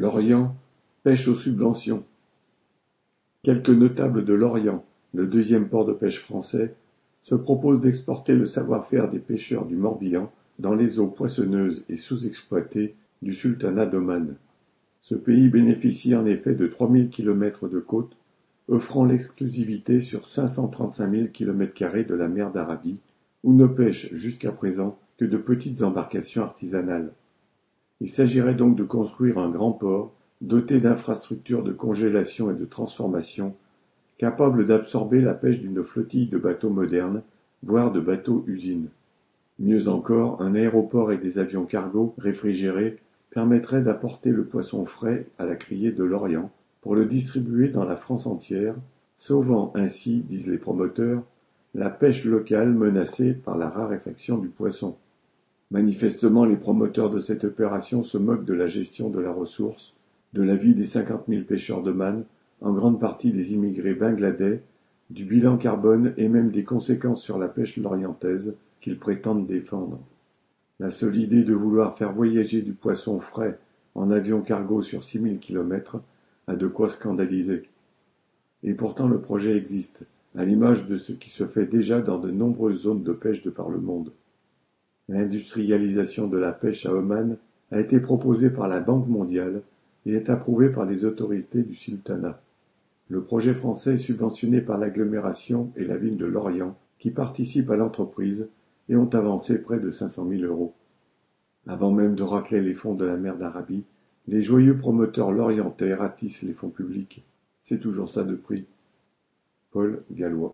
Lorient pêche aux subventions. Quelques notables de Lorient, le deuxième port de pêche français, se proposent d'exporter le savoir-faire des pêcheurs du Morbihan dans les eaux poissonneuses et sous-exploitées du sultanat d'Oman. Ce pays bénéficie en effet de 3000 km de côte, offrant l'exclusivité sur 535 000 km de la mer d'Arabie, où ne pêchent jusqu'à présent que de petites embarcations artisanales. Il s'agirait donc de construire un grand port doté d'infrastructures de congélation et de transformation, capable d'absorber la pêche d'une flottille de bateaux modernes, voire de bateaux-usines. Mieux encore, un aéroport et des avions cargo réfrigérés permettraient d'apporter le poisson frais à la criée de l'Orient pour le distribuer dans la France entière, sauvant ainsi, disent les promoteurs, la pêche locale menacée par la raréfaction du poisson. Manifestement, les promoteurs de cette opération se moquent de la gestion de la ressource, de la vie des cinquante mille pêcheurs de manne, en grande partie des immigrés bangladais, du bilan carbone et même des conséquences sur la pêche lorientaise qu'ils prétendent défendre. La seule idée de vouloir faire voyager du poisson frais en avion cargo sur six mille kilomètres a de quoi scandaliser. Et pourtant le projet existe, à l'image de ce qui se fait déjà dans de nombreuses zones de pêche de par le monde. L'industrialisation de la pêche à Oman a été proposée par la Banque mondiale et est approuvée par les autorités du sultanat. Le projet français est subventionné par l'agglomération et la ville de Lorient, qui participent à l'entreprise et ont avancé près de 500 000 euros. Avant même de racler les fonds de la mer d'Arabie, les joyeux promoteurs lorientais ratissent les fonds publics. C'est toujours ça de prix. Paul Gallois